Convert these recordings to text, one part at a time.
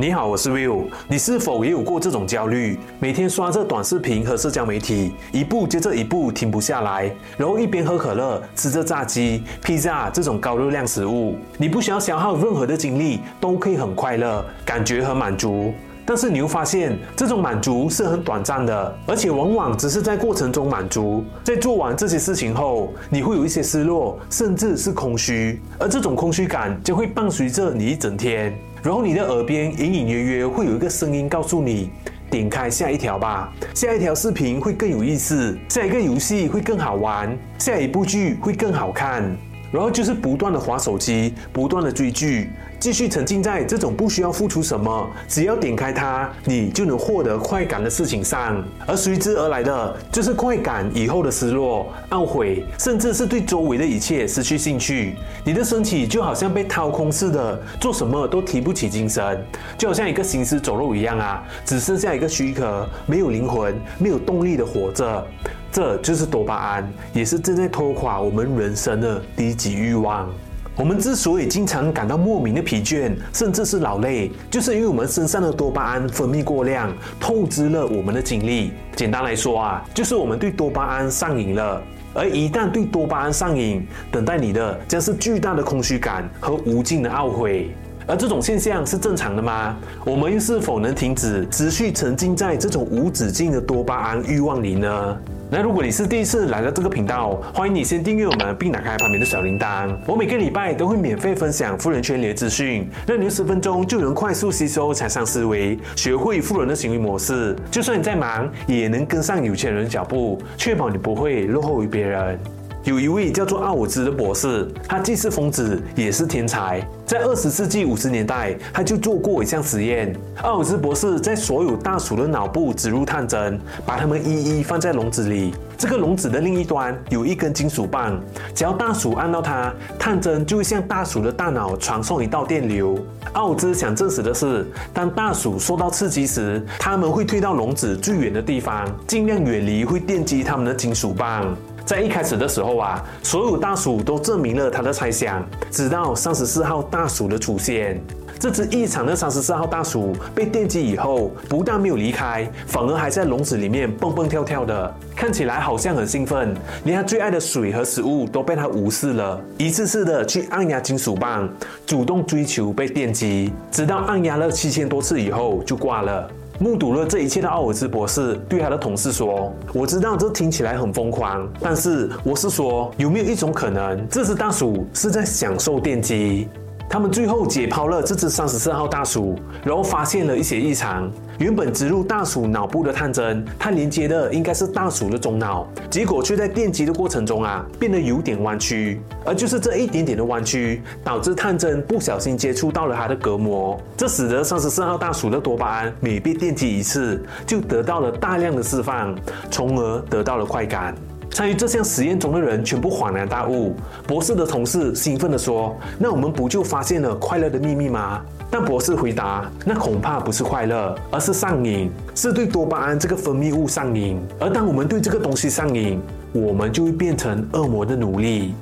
你好，我是 Will。你是否也有过这种焦虑？每天刷着短视频和社交媒体，一步接着一步停不下来，然后一边喝可乐，吃着炸鸡、披萨这种高热量食物。你不需要消耗任何的精力，都可以很快乐，感觉很满足。但是你又发现，这种满足是很短暂的，而且往往只是在过程中满足。在做完这些事情后，你会有一些失落，甚至是空虚，而这种空虚感将会伴随着你一整天。然后你的耳边隐隐约约会有一个声音告诉你：点开下一条吧，下一条视频会更有意思，下一个游戏会更好玩，下一部剧会更好看。然后就是不断的划手机，不断的追剧，继续沉浸在这种不需要付出什么，只要点开它，你就能获得快感的事情上。而随之而来的就是快感以后的失落、懊悔，甚至是对周围的一切失去兴趣。你的身体就好像被掏空似的，做什么都提不起精神，就好像一个行尸走肉一样啊，只剩下一个躯壳，没有灵魂，没有动力的活着。这就是多巴胺，也是正在拖垮我们人生的低级欲望。我们之所以经常感到莫名的疲倦，甚至是劳累，就是因为我们身上的多巴胺分泌过量，透支了我们的精力。简单来说啊，就是我们对多巴胺上瘾了。而一旦对多巴胺上瘾，等待你的将是巨大的空虚感和无尽的懊悔。而这种现象是正常的吗？我们又是否能停止持续沉浸在这种无止境的多巴胺欲望里呢？那如果你是第一次来到这个频道，欢迎你先订阅我们，并打开旁边的小铃铛。我每个礼拜都会免费分享富人圈里的资讯，让你十分钟就能快速吸收财商思维，学会富人的行为模式。就算你再忙，也能跟上有钱人的脚步，确保你不会落后于别人。有一位叫做奥尔兹的博士，他既是疯子，也是天才。在二十世纪五十年代，他就做过一项实验。奥尔兹博士在所有大鼠的脑部植入探针，把它们一一放在笼子里。这个笼子的另一端有一根金属棒，只要大鼠按到它，探针就会向大鼠的大脑传送一道电流。奥尔兹想证实的是，当大鼠受到刺激时，它们会退到笼子最远的地方，尽量远离会电击它们的金属棒。在一开始的时候啊，所有大鼠都证明了他的猜想，直到三十四号大鼠的出现。这只异常的三十四号大鼠被电击以后，不但没有离开，反而还在笼子里面蹦蹦跳跳的，看起来好像很兴奋，连他最爱的水和食物都被他无视了，一次次的去按压金属棒，主动追求被电击，直到按压了七千多次以后就挂了。目睹了这一切的奥尔兹博士对他的同事说：“我知道这听起来很疯狂，但是我是说，有没有一种可能，这只大鼠是在享受电击？”他们最后解剖了这只三十四号大鼠，然后发现了一些异常。原本植入大鼠脑部的探针，它连接的应该是大鼠的中脑，结果却在电击的过程中啊，变得有点弯曲。而就是这一点点的弯曲，导致探针不小心接触到了它的隔膜，这使得三十四号大鼠的多巴胺每被电击一次，就得到了大量的释放，从而得到了快感。参与这项实验中的人全部恍然大悟。博士的同事兴奋地说：“那我们不就发现了快乐的秘密吗？”但博士回答：“那恐怕不是快乐，而是上瘾，是对多巴胺这个分泌物上瘾。而当我们对这个东西上瘾，我们就会变成恶魔的奴隶。”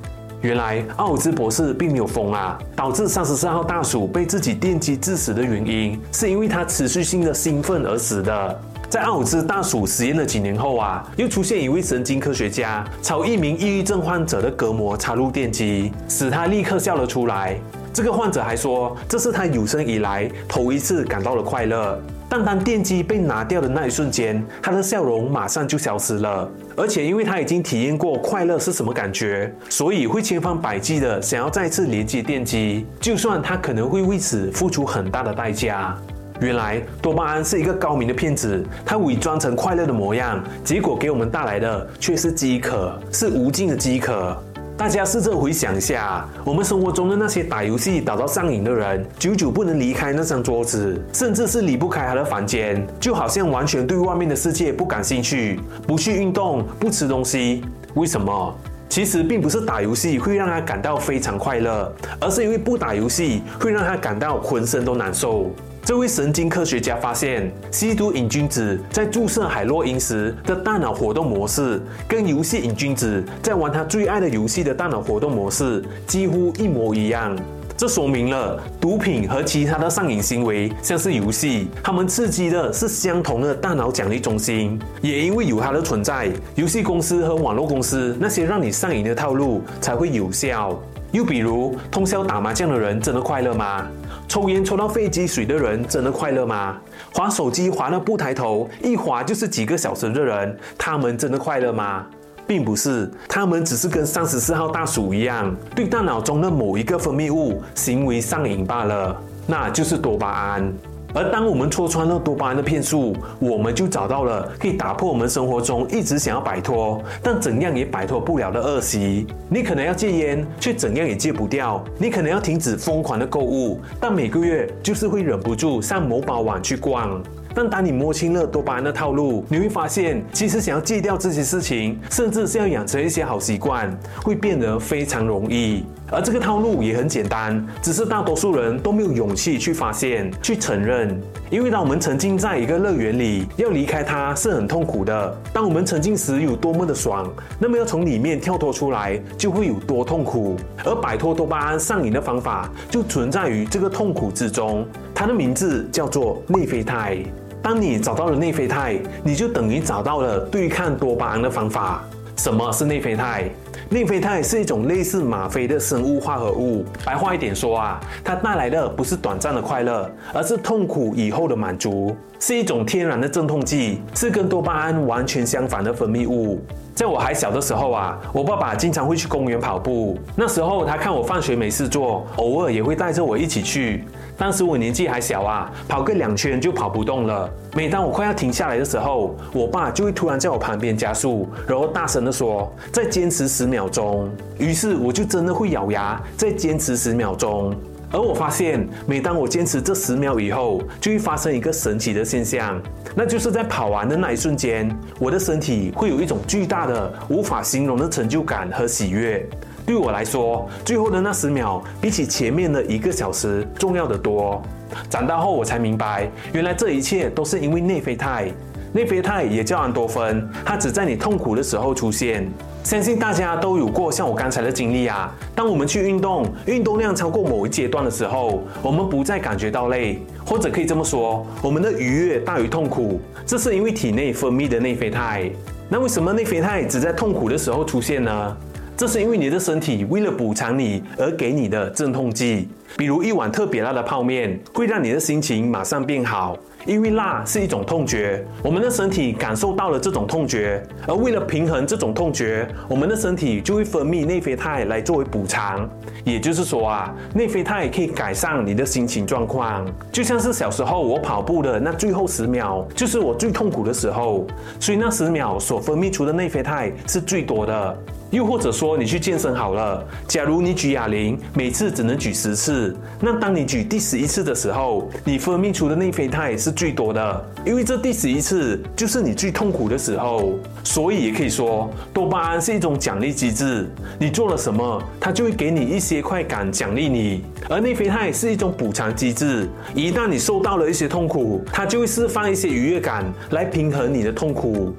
原来奥尔兹博士并没有疯啊！导致三十四号大鼠被自己电击致死的原因，是因为它持续性的兴奋而死的。在奥兹大鼠实验了几年后啊，又出现一位神经科学家，朝一名抑郁症患者的隔膜插入电击，使他立刻笑了出来。这个患者还说，这是他有生以来头一次感到了快乐。但当电击被拿掉的那一瞬间，他的笑容马上就消失了。而且因为他已经体验过快乐是什么感觉，所以会千方百计的想要再次连接电击，就算他可能会为此付出很大的代价。原来多巴胺是一个高明的骗子，它伪装成快乐的模样，结果给我们带来的却是饥渴，是无尽的饥渴。大家试着回想一下，我们生活中的那些打游戏打到上瘾的人，久久不能离开那张桌子，甚至是离不开他的房间，就好像完全对外面的世界不感兴趣，不去运动，不吃东西。为什么？其实并不是打游戏会让他感到非常快乐，而是因为不打游戏会让他感到浑身都难受。这位神经科学家发现，吸毒瘾君子在注射海洛因时的大脑活动模式，跟游戏瘾君子在玩他最爱的游戏的大脑活动模式几乎一模一样。这说明了毒品和其他的上瘾行为，像是游戏，它们刺激的是相同的大脑奖励中心。也因为有它的存在，游戏公司和网络公司那些让你上瘾的套路才会有效。又比如，通宵打麻将的人真的快乐吗？抽烟抽到肺积水的人真的快乐吗？划手机划到不抬头，一划就是几个小时的人，他们真的快乐吗？并不是，他们只是跟三十四号大鼠一样，对大脑中的某一个分泌物行为上瘾罢了，那就是多巴胺。而当我们戳穿了多巴胺的骗术，我们就找到了可以打破我们生活中一直想要摆脱，但怎样也摆脱不了的恶习。你可能要戒烟，却怎样也戒不掉；你可能要停止疯狂的购物，但每个月就是会忍不住上某宝网去逛。但当你摸清了多巴胺的套路，你会发现，其实想要戒掉这些事情，甚至是要养成一些好习惯，会变得非常容易。而这个套路也很简单，只是大多数人都没有勇气去发现、去承认。因为当我们沉浸在一个乐园里，要离开它是很痛苦的。当我们沉浸时有多么的爽，那么要从里面跳脱出来就会有多痛苦。而摆脱多巴胺上瘾的方法，就存在于这个痛苦之中。它的名字叫做内啡肽。当你找到了内啡肽，你就等于找到了对抗多巴胺的方法。什么是内啡肽？内啡肽是一种类似吗啡的生物化合物。白话一点说啊，它带来的不是短暂的快乐，而是痛苦以后的满足，是一种天然的镇痛剂，是跟多巴胺完全相反的分泌物。在我还小的时候啊，我爸爸经常会去公园跑步。那时候他看我放学没事做，偶尔也会带着我一起去。当时我年纪还小啊，跑个两圈就跑不动了。每当我快要停下来的时候，我爸就会突然在我旁边加速，然后大声地说：“再坚持十秒钟。”于是我就真的会咬牙再坚持十秒钟。而我发现，每当我坚持这十秒以后，就会发生一个神奇的现象，那就是在跑完的那一瞬间，我的身体会有一种巨大的、无法形容的成就感和喜悦。对我来说，最后的那十秒比起前面的一个小时重要得多。长大后，我才明白，原来这一切都是因为内啡肽。内啡肽也叫安多酚，它只在你痛苦的时候出现。相信大家都有过像我刚才的经历啊。当我们去运动，运动量超过某一阶段的时候，我们不再感觉到累，或者可以这么说，我们的愉悦大于痛苦。这是因为体内分泌的内啡肽。那为什么内啡肽只在痛苦的时候出现呢？这是因为你的身体为了补偿你而给你的镇痛剂。比如一碗特别辣的泡面，会让你的心情马上变好。因为辣是一种痛觉，我们的身体感受到了这种痛觉，而为了平衡这种痛觉，我们的身体就会分泌内啡肽来作为补偿。也就是说啊，内啡肽可以改善你的心情状况。就像是小时候我跑步的那最后十秒，就是我最痛苦的时候，所以那十秒所分泌出的内啡肽是最多的。又或者说，你去健身好了，假如你举哑铃，每次只能举十次，那当你举第十一次的时候，你分泌出的内啡肽是最多的，因为这第十一次就是你最痛苦的时候。所以也可以说，多巴胺是一种奖励机制，你做了什么，它就会给你一些快感奖励你；而内啡肽是一种补偿机制，一旦你受到了一些痛苦，它就会释放一些愉悦感来平衡你的痛苦。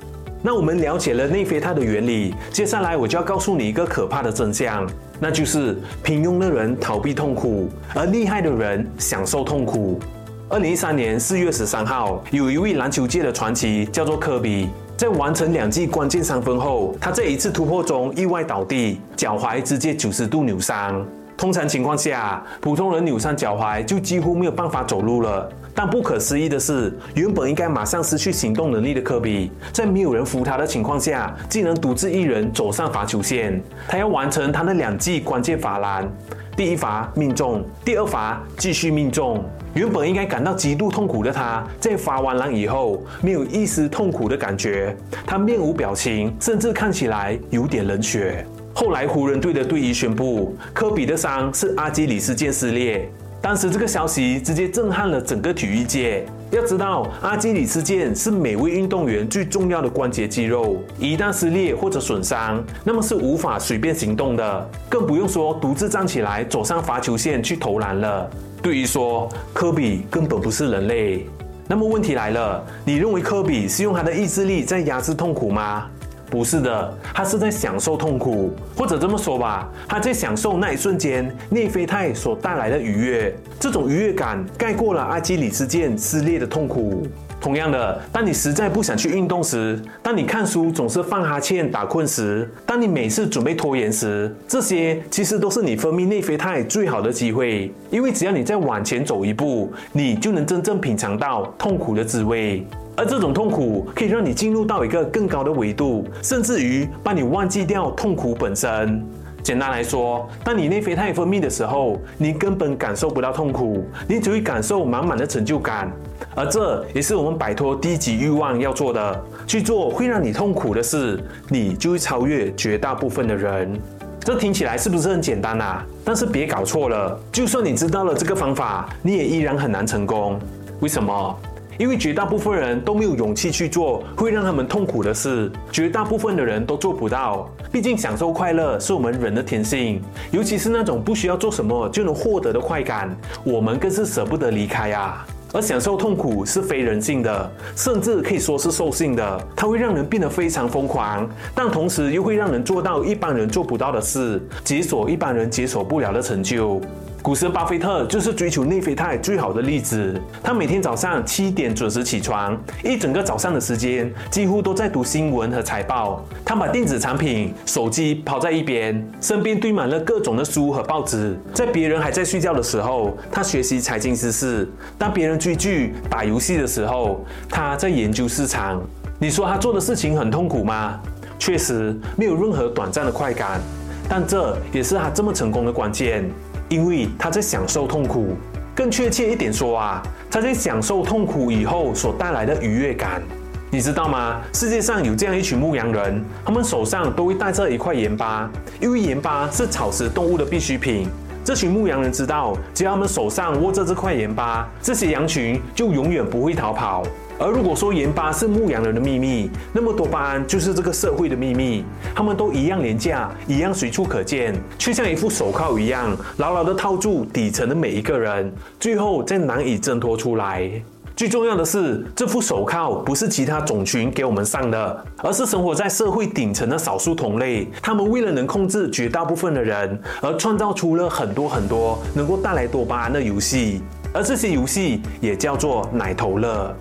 那我们了解了内啡肽的原理，接下来我就要告诉你一个可怕的真相，那就是平庸的人逃避痛苦，而厉害的人享受痛苦。二零一三年四月十三号，有一位篮球界的传奇叫做科比，在完成两记关键三分后，他在一次突破中意外倒地，脚踝直接九十度扭伤。通常情况下，普通人扭伤脚踝就几乎没有办法走路了。但不可思议的是，原本应该马上失去行动能力的科比，在没有人扶他的情况下，竟能独自一人走上罚球线。他要完成他那两记关键罚篮，第一罚命中，第二罚继续命中。原本应该感到极度痛苦的他，在罚完篮以后，没有一丝痛苦的感觉，他面无表情，甚至看起来有点冷血。后来，湖人队的队医宣布，科比的伤是阿基里斯腱撕裂。当时这个消息直接震撼了整个体育界。要知道，阿基里斯腱是每位运动员最重要的关节肌肉，一旦撕裂或者损伤，那么是无法随便行动的，更不用说独自站起来走上罚球线去投篮了。对于说，科比根本不是人类。那么问题来了，你认为科比是用他的意志力在压制痛苦吗？不是的，他是在享受痛苦，或者这么说吧，他在享受那一瞬间内啡肽所带来的愉悦。这种愉悦感盖过了阿基里斯腱撕裂的痛苦。同样的，当你实在不想去运动时，当你看书总是放哈欠、打困时，当你每次准备拖延时，这些其实都是你分泌内啡肽最好的机会。因为只要你再往前走一步，你就能真正品尝到痛苦的滋味。而这种痛苦可以让你进入到一个更高的维度，甚至于帮你忘记掉痛苦本身。简单来说，当你内啡肽分泌的时候，你根本感受不到痛苦，你只会感受满满的成就感。而这也是我们摆脱低级欲望要做的，去做会让你痛苦的事，你就会超越绝大部分的人。这听起来是不是很简单啊？但是别搞错了，就算你知道了这个方法，你也依然很难成功。为什么？因为绝大部分人都没有勇气去做会让他们痛苦的事，绝大部分的人都做不到。毕竟享受快乐是我们人的天性，尤其是那种不需要做什么就能获得的快感，我们更是舍不得离开啊。而享受痛苦是非人性的，甚至可以说是兽性的，它会让人变得非常疯狂，但同时又会让人做到一般人做不到的事，解锁一般人解锁不了的成就。股神巴菲特就是追求内啡肽最好的例子。他每天早上七点准时起床，一整个早上的时间几乎都在读新闻和财报。他把电子产品、手机抛在一边，身边堆满了各种的书和报纸。在别人还在睡觉的时候，他学习财经知识；当别人追剧、打游戏的时候，他在研究市场。你说他做的事情很痛苦吗？确实，没有任何短暂的快感，但这也是他这么成功的关键。因为他在享受痛苦，更确切一点说啊，他在享受痛苦以后所带来的愉悦感。你知道吗？世界上有这样一群牧羊人，他们手上都会带着一块盐巴，因为盐巴是草食动物的必需品。这群牧羊人知道，只要他们手上握着这块盐巴，这些羊群就永远不会逃跑。而如果说盐巴是牧羊人的秘密，那么多巴胺就是这个社会的秘密。他们都一样廉价，一样随处可见，却像一副手铐一样，牢牢地套住底层的每一个人，最后再难以挣脱出来。最重要的是，这副手铐不是其他种群给我们上的，而是生活在社会顶层的少数同类。他们为了能控制绝大部分的人，而创造出了很多很多能够带来多巴胺的游戏，而这些游戏也叫做奶头乐。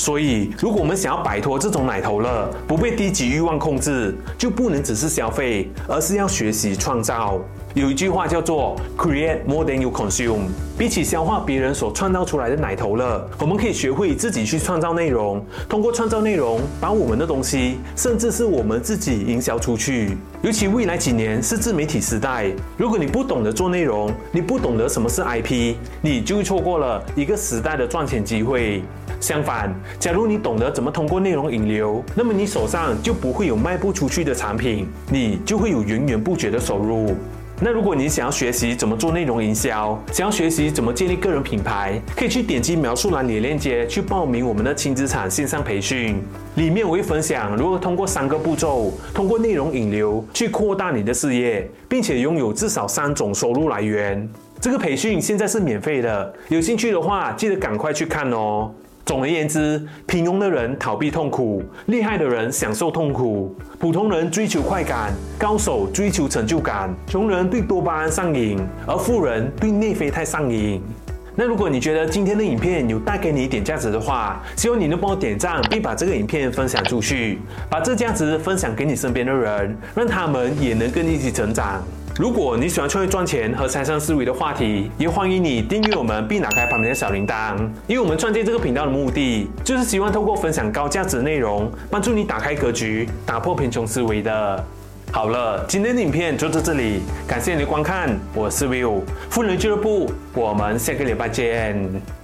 所以，如果我们想要摆脱这种奶头乐，不被低级欲望控制，就不能只是消费，而是要学习创造。有一句话叫做 “create more than you consume”。比起消化别人所创造出来的奶头乐，我们可以学会自己去创造内容，通过创造内容，把我们的东西，甚至是我们自己营销出去。尤其未来几年是自媒体时代，如果你不懂得做内容，你不懂得什么是 IP，你就错过了一个时代的赚钱机会。相反，假如你懂得怎么通过内容引流，那么你手上就不会有卖不出去的产品，你就会有源源不绝的收入。那如果你想要学习怎么做内容营销，想要学习怎么建立个人品牌，可以去点击描述栏里的链接去报名我们的轻资产线上培训。里面我会分享如何通过三个步骤，通过内容引流去扩大你的事业，并且拥有至少三种收入来源。这个培训现在是免费的，有兴趣的话记得赶快去看哦。总而言之，平庸的人逃避痛苦，厉害的人享受痛苦，普通人追求快感，高手追求成就感，穷人对多巴胺上瘾，而富人对内啡肽上瘾。那如果你觉得今天的影片有带给你一点价值的话，希望你能帮我点赞，并把这个影片分享出去，把这价值分享给你身边的人，让他们也能跟你一起成长。如果你喜欢创业赚钱和财商思维的话题，也欢迎你订阅我们并打开旁边的小铃铛。因为我们创建这个频道的目的，就是希望透过分享高价值的内容，帮助你打开格局，打破贫穷思维的。好了，今天的影片就到这里，感谢你的观看，我是 Will，富人俱乐部，我们下个礼拜见。